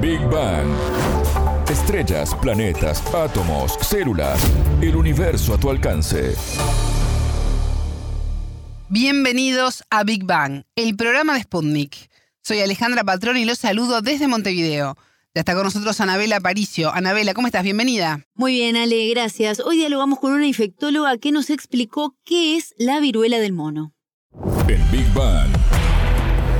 Big Bang. Estrellas, planetas, átomos, células, el universo a tu alcance. Bienvenidos a Big Bang, el programa de Sputnik. Soy Alejandra Patrón y los saludo desde Montevideo. Ya está con nosotros Anabela Aparicio. Anabela, ¿cómo estás? Bienvenida. Muy bien, Ale, gracias. Hoy dialogamos con una infectóloga que nos explicó qué es la viruela del mono. En Big Bang.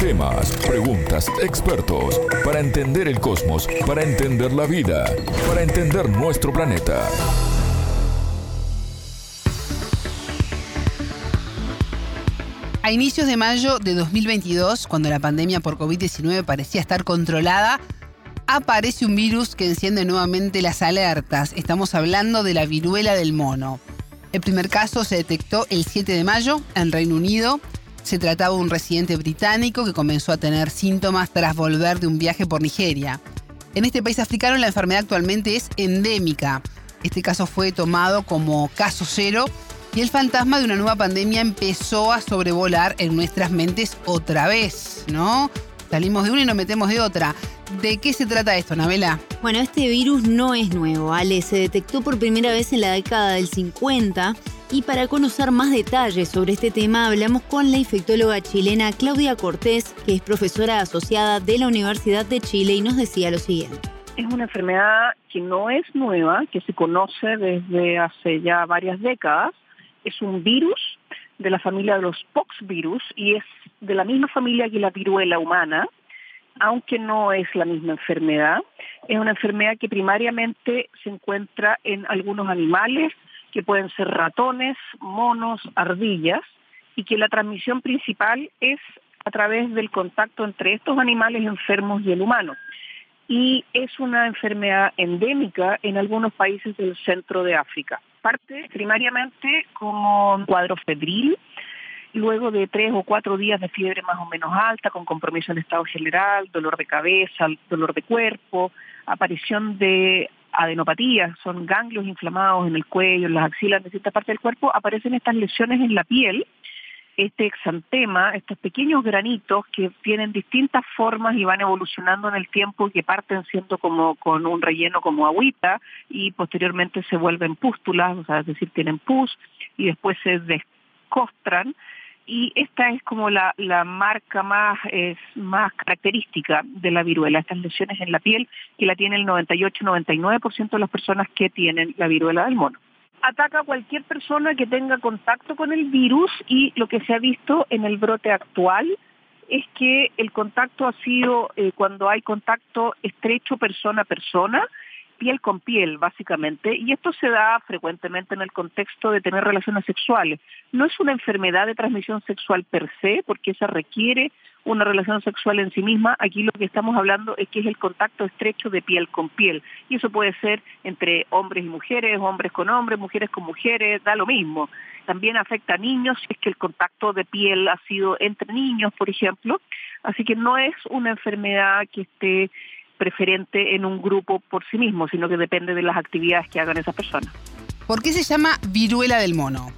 Temas, preguntas, expertos. Para entender el cosmos, para entender la vida, para entender nuestro planeta. A inicios de mayo de 2022, cuando la pandemia por COVID-19 parecía estar controlada, aparece un virus que enciende nuevamente las alertas. Estamos hablando de la viruela del mono. El primer caso se detectó el 7 de mayo en Reino Unido. Se trataba de un residente británico que comenzó a tener síntomas tras volver de un viaje por Nigeria. En este país africano la enfermedad actualmente es endémica. Este caso fue tomado como caso cero y el fantasma de una nueva pandemia empezó a sobrevolar en nuestras mentes otra vez, ¿no? Salimos de una y nos metemos de otra. ¿De qué se trata esto, Nabela? Bueno, este virus no es nuevo, Ale. Se detectó por primera vez en la década del 50 y para conocer más detalles sobre este tema hablamos con la infectóloga chilena Claudia Cortés, que es profesora asociada de la Universidad de Chile y nos decía lo siguiente. Es una enfermedad que no es nueva, que se conoce desde hace ya varias décadas. Es un virus de la familia de los poxvirus y es de la misma familia que la viruela humana, aunque no es la misma enfermedad. Es una enfermedad que primariamente se encuentra en algunos animales, que pueden ser ratones, monos, ardillas, y que la transmisión principal es a través del contacto entre estos animales enfermos y el humano. Y es una enfermedad endémica en algunos países del centro de África. Parte primariamente como un cuadro febril, luego de tres o cuatro días de fiebre más o menos alta, con compromiso en estado general, dolor de cabeza, dolor de cuerpo, aparición de adenopatías, son ganglios inflamados en el cuello, en las axilas, en distintas partes del cuerpo, aparecen estas lesiones en la piel, este exantema, estos pequeños granitos que tienen distintas formas y van evolucionando en el tiempo y que parten siendo como con un relleno como agüita y posteriormente se vuelven pústulas, o sea, es decir, tienen pus y después se descostran y esta es como la, la marca más, es más característica de la viruela, estas lesiones en la piel que la tiene el 98-99% de las personas que tienen la viruela del mono. Ataca a cualquier persona que tenga contacto con el virus y lo que se ha visto en el brote actual es que el contacto ha sido eh, cuando hay contacto estrecho persona a persona, piel con piel, básicamente, y esto se da frecuentemente en el contexto de tener relaciones sexuales. No es una enfermedad de transmisión sexual per se, porque esa requiere una relación sexual en sí misma. Aquí lo que estamos hablando es que es el contacto estrecho de piel con piel, y eso puede ser entre hombres y mujeres, hombres con hombres, mujeres con mujeres, da lo mismo. También afecta a niños si es que el contacto de piel ha sido entre niños, por ejemplo. Así que no es una enfermedad que esté preferente en un grupo por sí mismo, sino que depende de las actividades que hagan esas personas. ¿Por qué se llama viruela del mono?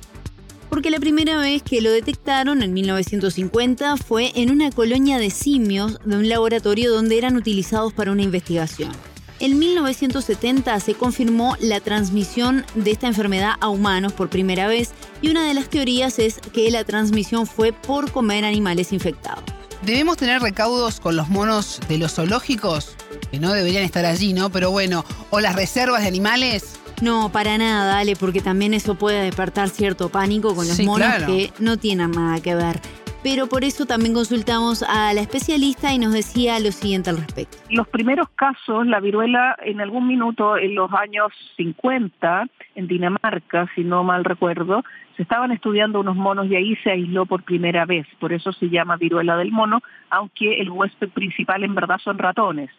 Porque la primera vez que lo detectaron, en 1950, fue en una colonia de simios de un laboratorio donde eran utilizados para una investigación. En 1970 se confirmó la transmisión de esta enfermedad a humanos por primera vez y una de las teorías es que la transmisión fue por comer animales infectados. ¿Debemos tener recaudos con los monos de los zoológicos? Que no deberían estar allí, ¿no? Pero bueno, ¿o las reservas de animales? No, para nada, Ale, porque también eso puede despertar cierto pánico con los monos que no tienen nada que ver. Pero por eso también consultamos a la especialista y nos decía lo siguiente al respecto. Los primeros casos, la viruela en algún minuto en los años 50 en Dinamarca, si no mal recuerdo, se estaban estudiando unos monos y ahí se aisló por primera vez, por eso se llama viruela del mono, aunque el huésped principal en verdad son ratones,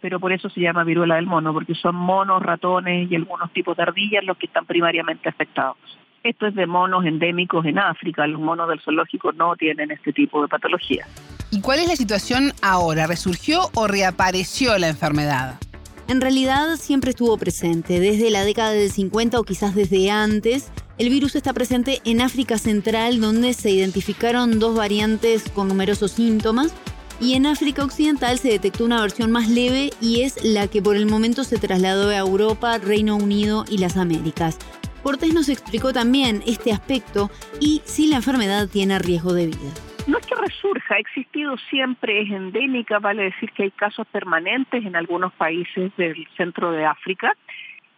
pero por eso se llama viruela del mono, porque son monos, ratones y algunos tipos de ardillas los que están primariamente afectados. Esto es de monos endémicos en África, los monos del zoológico no tienen este tipo de patología. ¿Y cuál es la situación ahora? ¿Resurgió o reapareció la enfermedad? En realidad siempre estuvo presente, desde la década del 50 o quizás desde antes. El virus está presente en África Central, donde se identificaron dos variantes con numerosos síntomas, y en África Occidental se detectó una versión más leve y es la que por el momento se trasladó a Europa, Reino Unido y las Américas. Cortés nos explicó también este aspecto y si la enfermedad tiene riesgo de vida. No es que resurja, ha existido siempre, es endémica, vale decir que hay casos permanentes en algunos países del centro de África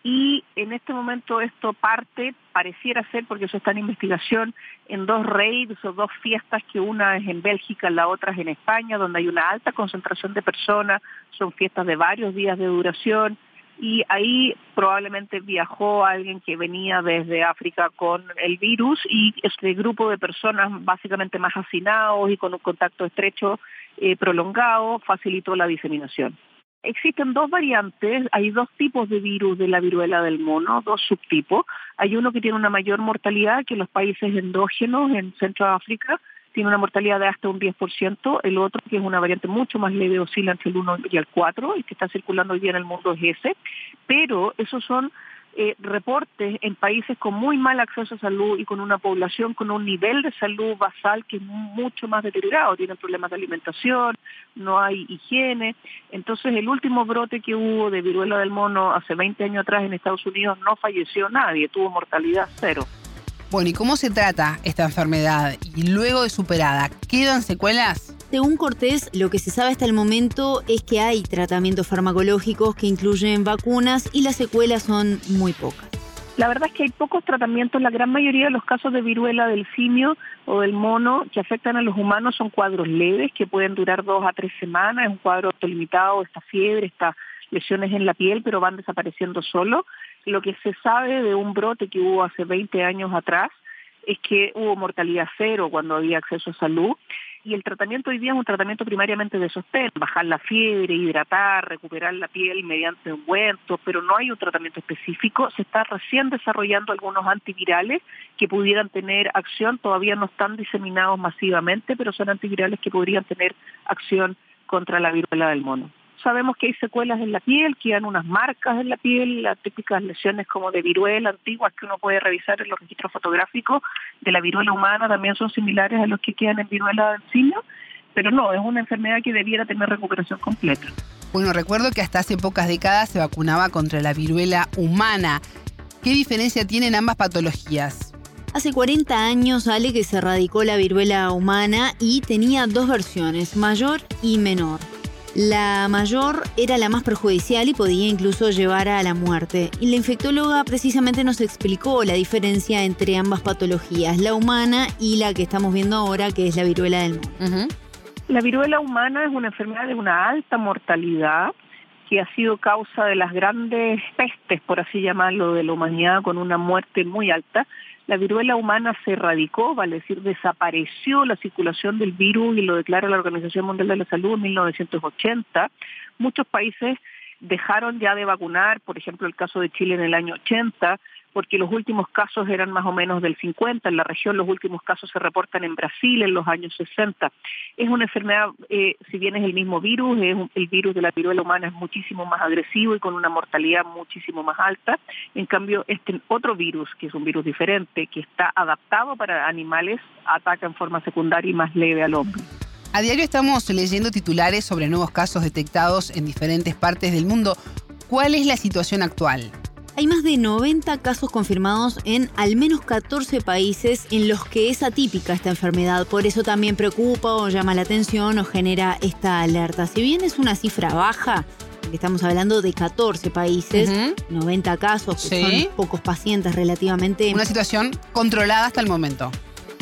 y en este momento esto parte, pareciera ser, porque eso está en investigación, en dos raids o dos fiestas, que una es en Bélgica, la otra es en España, donde hay una alta concentración de personas, son fiestas de varios días de duración, y ahí probablemente viajó alguien que venía desde África con el virus y este grupo de personas básicamente más hacinados y con un contacto estrecho eh, prolongado facilitó la diseminación. Existen dos variantes, hay dos tipos de virus de la viruela del mono, dos subtipos. Hay uno que tiene una mayor mortalidad que los países endógenos en Centroáfrica, tiene una mortalidad de hasta un 10%, el otro, que es una variante mucho más leve, oscila entre el 1 y el 4, y que está circulando hoy día en el mundo es ese, pero esos son eh, reportes en países con muy mal acceso a salud y con una población con un nivel de salud basal que es mucho más deteriorado, tienen problemas de alimentación, no hay higiene. Entonces el último brote que hubo de viruela del mono hace 20 años atrás en Estados Unidos no falleció nadie, tuvo mortalidad cero. Bueno, ¿y cómo se trata esta enfermedad? Y luego de superada, ¿quedan secuelas? Según Cortés, lo que se sabe hasta el momento es que hay tratamientos farmacológicos que incluyen vacunas y las secuelas son muy pocas. La verdad es que hay pocos tratamientos. La gran mayoría de los casos de viruela del simio o del mono que afectan a los humanos son cuadros leves que pueden durar dos a tres semanas. Es un cuadro limitado, esta fiebre, estas lesiones en la piel, pero van desapareciendo solo. Lo que se sabe de un brote que hubo hace 20 años atrás es que hubo mortalidad cero cuando había acceso a salud y el tratamiento hoy día es un tratamiento primariamente de sostén, bajar la fiebre, hidratar, recuperar la piel mediante ungüentos, pero no hay un tratamiento específico. Se está recién desarrollando algunos antivirales que pudieran tener acción, todavía no están diseminados masivamente, pero son antivirales que podrían tener acción contra la viruela del mono sabemos que hay secuelas en la piel, quedan unas marcas en la piel, las típicas lesiones como de viruela antiguas que uno puede revisar en los registros fotográficos de la viruela humana también son similares a los que quedan en viruela del simio, pero no, es una enfermedad que debiera tener recuperación completa. Bueno, recuerdo que hasta hace pocas décadas se vacunaba contra la viruela humana. ¿Qué diferencia tienen ambas patologías? Hace 40 años, Ale, que se erradicó la viruela humana y tenía dos versiones, mayor y menor. La mayor era la más perjudicial y podía incluso llevar a la muerte. Y la infectóloga precisamente nos explicó la diferencia entre ambas patologías, la humana y la que estamos viendo ahora, que es la viruela del mono. La viruela humana es una enfermedad de una alta mortalidad que ha sido causa de las grandes pestes, por así llamarlo, de la humanidad, con una muerte muy alta la viruela humana se erradicó, vale decir, desapareció la circulación del virus y lo declara la Organización Mundial de la Salud en 1980. Muchos países dejaron ya de vacunar, por ejemplo el caso de Chile en el año 80, porque los últimos casos eran más o menos del 50, en la región los últimos casos se reportan en Brasil en los años 60. Es una enfermedad, eh, si bien es el mismo virus, es el virus de la viruela humana es muchísimo más agresivo y con una mortalidad muchísimo más alta. En cambio, este otro virus, que es un virus diferente, que está adaptado para animales, ataca en forma secundaria y más leve al hombre. A diario estamos leyendo titulares sobre nuevos casos detectados en diferentes partes del mundo. ¿Cuál es la situación actual? Hay más de 90 casos confirmados en al menos 14 países en los que es atípica esta enfermedad. Por eso también preocupa o llama la atención o genera esta alerta. Si bien es una cifra baja, estamos hablando de 14 países, 90 casos, que son pocos pacientes relativamente. Una situación controlada hasta el momento.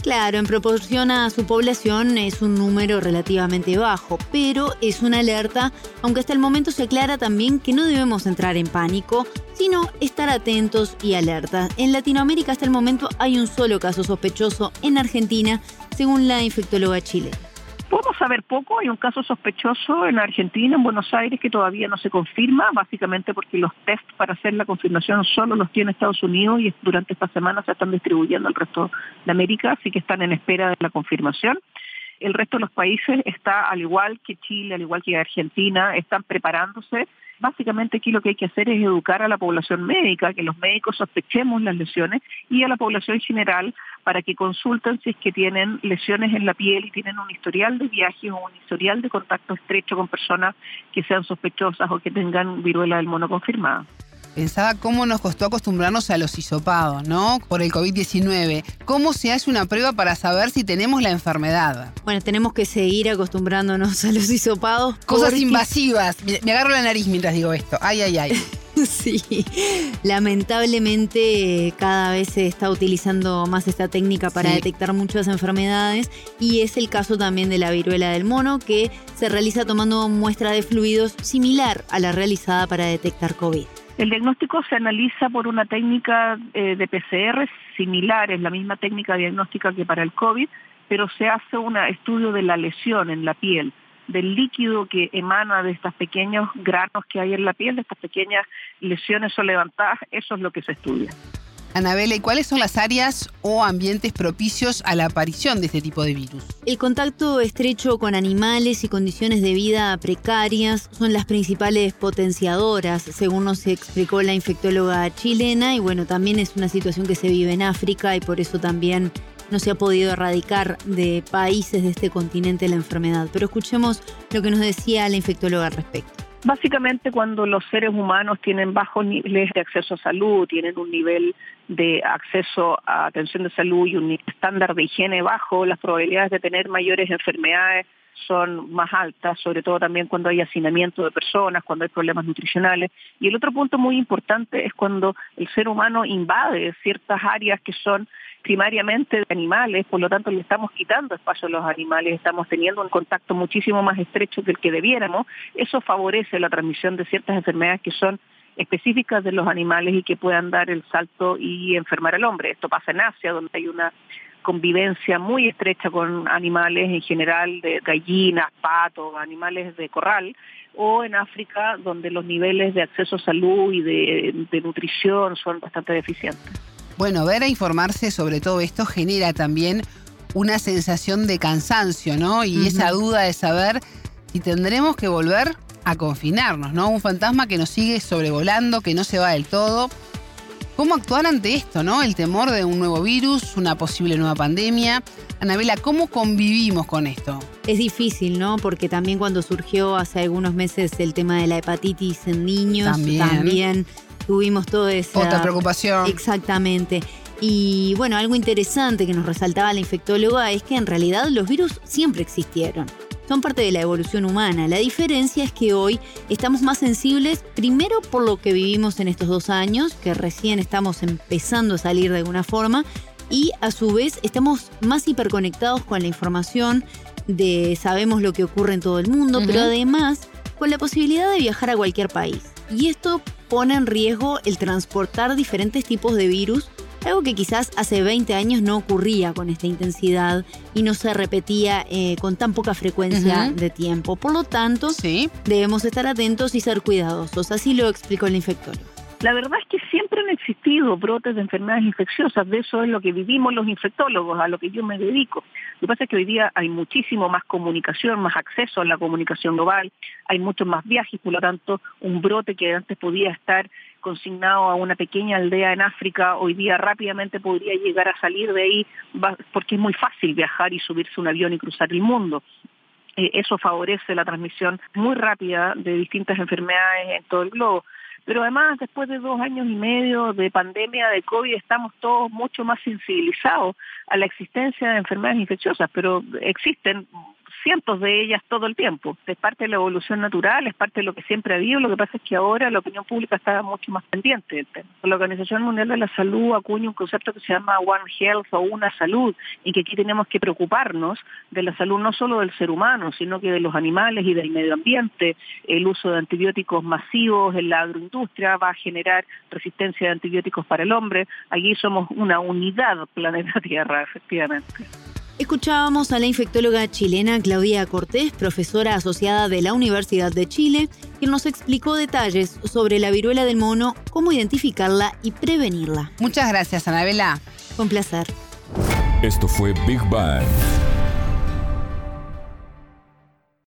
Claro, en proporción a su población es un número relativamente bajo, pero es una alerta, aunque hasta el momento se aclara también que no debemos entrar en pánico, sino estar atentos y alertas. En Latinoamérica hasta el momento hay un solo caso sospechoso en Argentina, según la infectóloga chilena. Saber poco, hay un caso sospechoso en Argentina, en Buenos Aires, que todavía no se confirma, básicamente porque los test para hacer la confirmación solo los tiene Estados Unidos y durante esta semana se están distribuyendo al resto de América, así que están en espera de la confirmación. El resto de los países está, al igual que Chile, al igual que Argentina, están preparándose básicamente aquí lo que hay que hacer es educar a la población médica, que los médicos sospechemos las lesiones y a la población general para que consulten si es que tienen lesiones en la piel y tienen un historial de viaje o un historial de contacto estrecho con personas que sean sospechosas o que tengan viruela del mono confirmada. Pensaba cómo nos costó acostumbrarnos a los hisopados, ¿no? Por el COVID-19. ¿Cómo se hace una prueba para saber si tenemos la enfermedad? Bueno, tenemos que seguir acostumbrándonos a los hisopados. Cosas invasivas. Me agarro la nariz mientras digo esto. Ay, ay, ay. Sí, lamentablemente cada vez se está utilizando más esta técnica para detectar muchas enfermedades y es el caso también de la viruela del mono que se realiza tomando muestra de fluidos similar a la realizada para detectar COVID. El diagnóstico se analiza por una técnica eh, de PCR similar, es la misma técnica diagnóstica que para el COVID, pero se hace un estudio de la lesión en la piel, del líquido que emana de estos pequeños granos que hay en la piel, de estas pequeñas lesiones o levantadas, eso es lo que se estudia. Anabela, ¿y cuáles son las áreas o ambientes propicios a la aparición de este tipo de virus? El contacto estrecho con animales y condiciones de vida precarias son las principales potenciadoras, según nos explicó la infectóloga chilena, y bueno, también es una situación que se vive en África y por eso también no se ha podido erradicar de países de este continente la enfermedad. Pero escuchemos lo que nos decía la infectóloga al respecto. Básicamente cuando los seres humanos tienen bajos niveles de acceso a salud, tienen un nivel de acceso a atención de salud y un estándar de higiene bajo, las probabilidades de tener mayores enfermedades son más altas, sobre todo también cuando hay hacinamiento de personas, cuando hay problemas nutricionales. Y el otro punto muy importante es cuando el ser humano invade ciertas áreas que son primariamente de animales, por lo tanto le estamos quitando espacio a los animales, estamos teniendo un contacto muchísimo más estrecho que el que debiéramos, eso favorece la transmisión de ciertas enfermedades que son específicas de los animales y que puedan dar el salto y enfermar al hombre. Esto pasa en Asia, donde hay una convivencia muy estrecha con animales en general de gallinas, patos, animales de corral, o en África, donde los niveles de acceso a salud y de, de nutrición son bastante deficientes. Bueno, ver e informarse sobre todo esto genera también una sensación de cansancio, ¿no? Y esa duda de saber si tendremos que volver a confinarnos, ¿no? Un fantasma que nos sigue sobrevolando, que no se va del todo. ¿Cómo actuar ante esto, no? El temor de un nuevo virus, una posible nueva pandemia. Anabela, ¿cómo convivimos con esto? Es difícil, ¿no? Porque también cuando surgió hace algunos meses el tema de la hepatitis en niños, también tuvimos toda esa... Otra preocupación. Exactamente. Y bueno, algo interesante que nos resaltaba la infectóloga es que en realidad los virus siempre existieron. Son parte de la evolución humana. La diferencia es que hoy estamos más sensibles, primero por lo que vivimos en estos dos años, que recién estamos empezando a salir de alguna forma, y a su vez estamos más hiperconectados con la información de sabemos lo que ocurre en todo el mundo, pero además con la posibilidad de viajar a cualquier país. Y esto pone en riesgo el transportar diferentes tipos de virus, algo que quizás hace 20 años no ocurría con esta intensidad y no se repetía eh, con tan poca frecuencia de tiempo. Por lo tanto, debemos estar atentos y ser cuidadosos. Así lo explicó el infectólogo. La verdad es que siempre han existido brotes de enfermedades infecciosas, de eso es lo que vivimos los infectólogos, a lo que yo me dedico. Lo que pasa es que hoy día hay muchísimo más comunicación, más acceso a la comunicación global, hay muchos más viajes, por lo tanto, un brote que antes podía estar consignado a una pequeña aldea en África, hoy día rápidamente podría llegar a salir de ahí porque es muy fácil viajar y subirse un avión y cruzar el mundo. Eh, eso favorece la transmisión muy rápida de distintas enfermedades en todo el globo. Pero además, después de dos años y medio de pandemia de COVID, estamos todos mucho más sensibilizados a la existencia de enfermedades infecciosas, pero existen cientos de ellas todo el tiempo. Es parte de la evolución natural, es parte de lo que siempre ha habido. Lo que pasa es que ahora la opinión pública está mucho más pendiente La Organización Mundial de la Salud acuña un concepto que se llama One Health o una salud y que aquí tenemos que preocuparnos de la salud no solo del ser humano, sino que de los animales y del medio ambiente. El uso de antibióticos masivos en la agroindustria va a generar resistencia de antibióticos para el hombre. Allí somos una unidad planeta Tierra, efectivamente. Escuchábamos a la infectóloga chilena Claudia Cortés, profesora asociada de la Universidad de Chile, quien nos explicó detalles sobre la viruela del mono, cómo identificarla y prevenirla. Muchas gracias, Anabela. Con placer. Esto fue Big Bang.